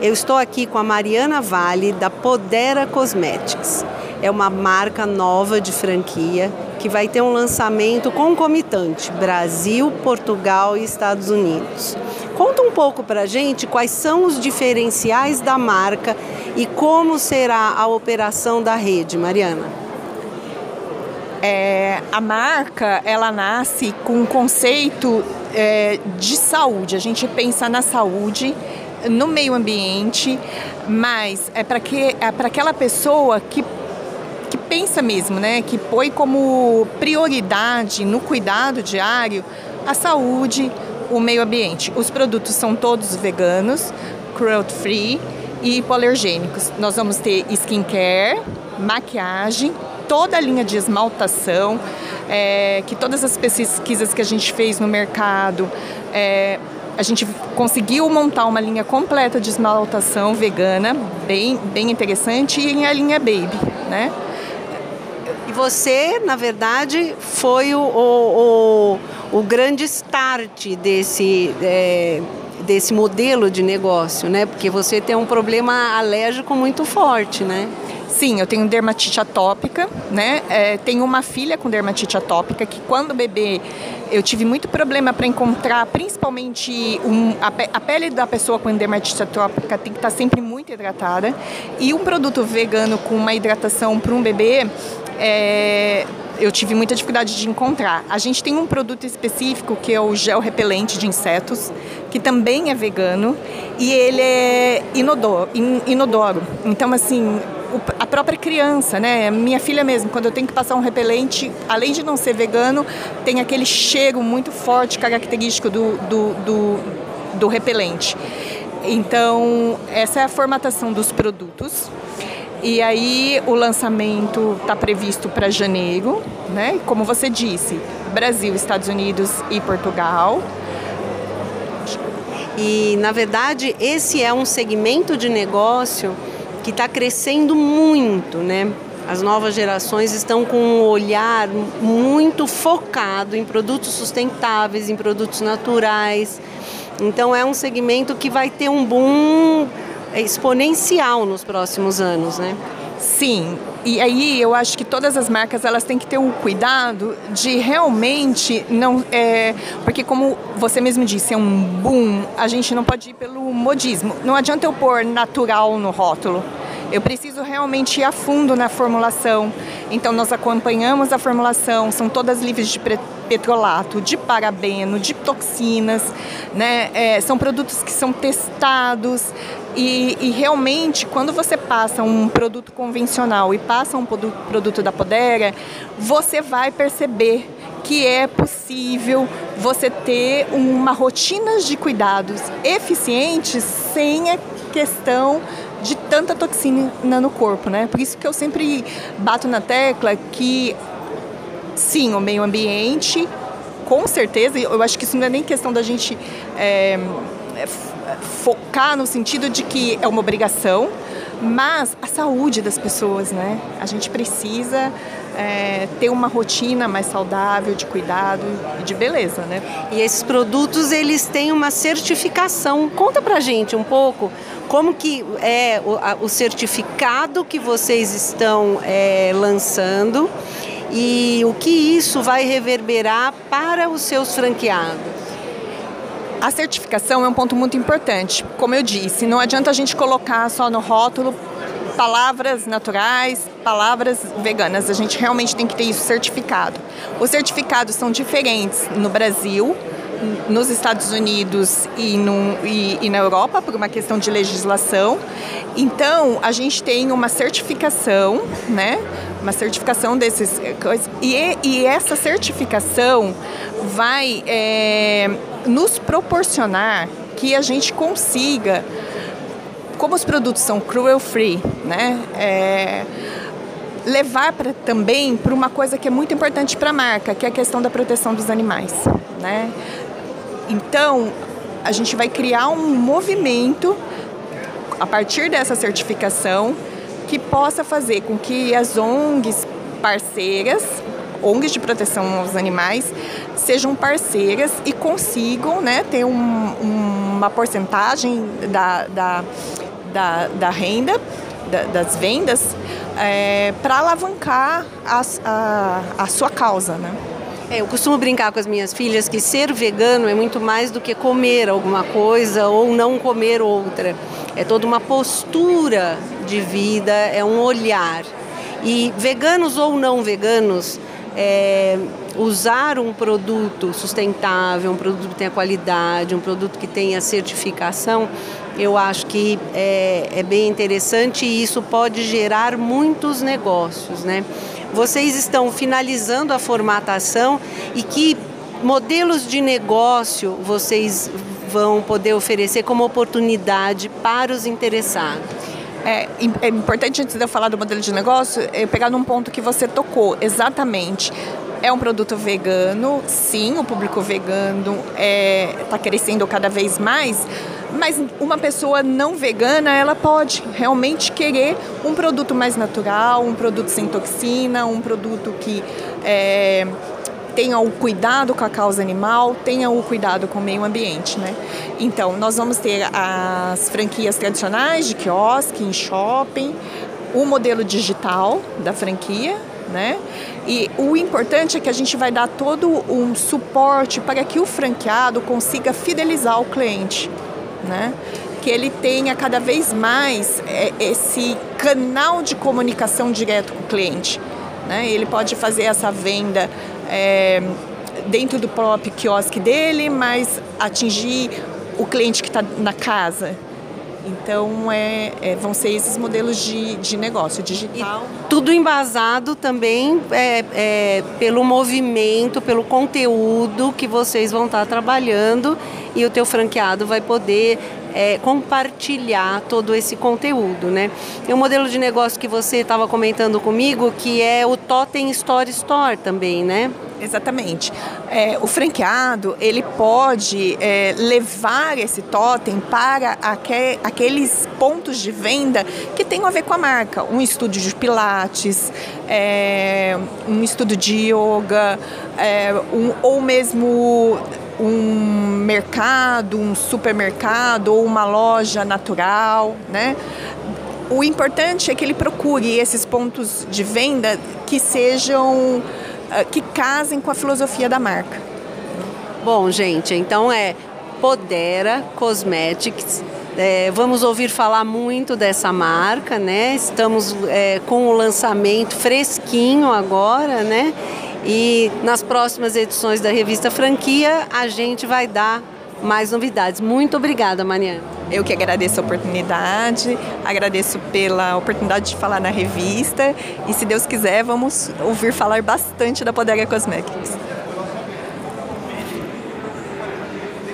Eu estou aqui com a Mariana Vale da Podera Cosmetics. É uma marca nova de franquia que vai ter um lançamento concomitante Brasil, Portugal e Estados Unidos. Conta um pouco para gente quais são os diferenciais da marca e como será a operação da rede, Mariana. É, a marca ela nasce com um conceito é, de saúde. A gente pensa na saúde no meio ambiente, mas é para que é para aquela pessoa que que pensa mesmo, né, que põe como prioridade no cuidado diário a saúde, o meio ambiente. Os produtos são todos veganos, cruelty free e hipoalergênicos. Nós vamos ter skincare, maquiagem, toda a linha de esmaltação, é, que todas as pesquisas que a gente fez no mercado é, a gente conseguiu montar uma linha completa de esmaltação vegana, bem, bem interessante, e a linha Baby, né? E você, na verdade, foi o, o, o, grande start desse, é, desse modelo de negócio, né? Porque você tem um problema alérgico muito forte, né? Sim, eu tenho dermatite atópica, né? É, tenho uma filha com dermatite atópica que quando bebê eu tive muito problema para encontrar, principalmente um, a, a, pele da pessoa com dermatite atópica tem que estar tá sempre muito hidratada e um produto vegano com uma hidratação para um bebê é, eu tive muita dificuldade de encontrar. A gente tem um produto específico que é o gel repelente de insetos, que também é vegano e ele é inodoro. inodoro. Então, assim, a própria criança, né? Minha filha mesmo, quando eu tenho que passar um repelente, além de não ser vegano, tem aquele cheiro muito forte, característico do, do, do, do repelente. Então, essa é a formatação dos produtos. E aí o lançamento está previsto para janeiro, né? Como você disse, Brasil, Estados Unidos e Portugal. E na verdade esse é um segmento de negócio que está crescendo muito, né? As novas gerações estão com um olhar muito focado em produtos sustentáveis, em produtos naturais. Então é um segmento que vai ter um boom exponencial nos próximos anos, né? Sim, e aí eu acho que todas as marcas elas têm que ter um cuidado de realmente não é, porque como você mesmo disse é um boom a gente não pode ir pelo modismo não adianta eu pôr natural no rótulo eu preciso realmente ir a fundo na formulação. Então, nós acompanhamos a formulação, são todas livres de petrolato, de parabeno, de toxinas, né? É, são produtos que são testados e, e, realmente, quando você passa um produto convencional e passa um produto da Podera, você vai perceber que é possível você ter uma rotina de cuidados eficientes sem a questão de tanta toxina no corpo, né? Por isso que eu sempre bato na tecla que sim, o meio ambiente, com certeza, eu acho que isso não é nem questão da gente é, focar no sentido de que é uma obrigação, mas a saúde das pessoas, né? A gente precisa é, ter uma rotina mais saudável de cuidado e de beleza, né? E esses produtos eles têm uma certificação. Conta pra gente um pouco como que é o, a, o certificado que vocês estão é, lançando e o que isso vai reverberar para os seus franqueados. A certificação é um ponto muito importante. Como eu disse, não adianta a gente colocar só no rótulo palavras naturais, palavras veganas. A gente realmente tem que ter isso certificado. Os certificados são diferentes no Brasil, nos Estados Unidos e, no, e, e, na Europa por uma questão de legislação. Então a gente tem uma certificação, né? Uma certificação desses coisas e, e essa certificação vai é, nos proporcionar que a gente consiga como os produtos são cruel free, né? É, levar pra, também para uma coisa que é muito importante para a marca, que é a questão da proteção dos animais, né? Então, a gente vai criar um movimento a partir dessa certificação que possa fazer com que as ONGs parceiras, ONGs de proteção aos animais, sejam parceiras e consigam né, ter um, uma porcentagem da, da da, da renda, da, das vendas, é, para alavancar a, a, a sua causa, né? É, eu costumo brincar com as minhas filhas que ser vegano é muito mais do que comer alguma coisa ou não comer outra. É toda uma postura de vida, é um olhar. E veganos ou não veganos, é, usar um produto sustentável, um produto que tenha qualidade, um produto que tenha certificação, eu acho que é, é bem interessante e isso pode gerar muitos negócios, né? Vocês estão finalizando a formatação e que modelos de negócio vocês vão poder oferecer como oportunidade para os interessados? É, é, importante, antes de eu falar do modelo de negócio, eu pegar num ponto que você tocou, exatamente. É um produto vegano, sim, o público vegano está é, tá crescendo cada vez mais, mas uma pessoa não vegana, ela pode realmente querer um produto mais natural, um produto sem toxina, um produto que é, tenha o cuidado com a causa animal, tenha o cuidado com o meio ambiente, né? Então, nós vamos ter as franquias tradicionais de quiosque, em shopping, o modelo digital da franquia, né? E o importante é que a gente vai dar todo um suporte para que o franqueado consiga fidelizar o cliente né? que ele tenha cada vez mais é, esse canal de comunicação direto com o cliente. Né? Ele pode fazer essa venda é, dentro do próprio quiosque dele, mas atingir o cliente que está na casa. Então, é, é, vão ser esses modelos de, de negócio digital. E tudo embasado também é, é, pelo movimento, pelo conteúdo que vocês vão estar trabalhando e o teu franqueado vai poder é, compartilhar todo esse conteúdo, né? Tem um modelo de negócio que você estava comentando comigo que é o Totem Store Store também, né? Exatamente. É, o franqueado ele pode é, levar esse totem para aquel, aqueles pontos de venda que tem a ver com a marca. Um estúdio de pilates, é, um estudo de yoga, é, um, ou mesmo um mercado, um supermercado ou uma loja natural, né? O importante é que ele procure esses pontos de venda que sejam que casem com a filosofia da marca. Bom, gente, então é Podera Cosmetics. É, vamos ouvir falar muito dessa marca, né? Estamos é, com o lançamento fresquinho agora, né? E nas próximas edições da revista Franquia a gente vai dar mais novidades. Muito obrigada, Mariana. Eu que agradeço a oportunidade, agradeço pela oportunidade de falar na revista e se Deus quiser, vamos ouvir falar bastante da Poderia Cosmetics.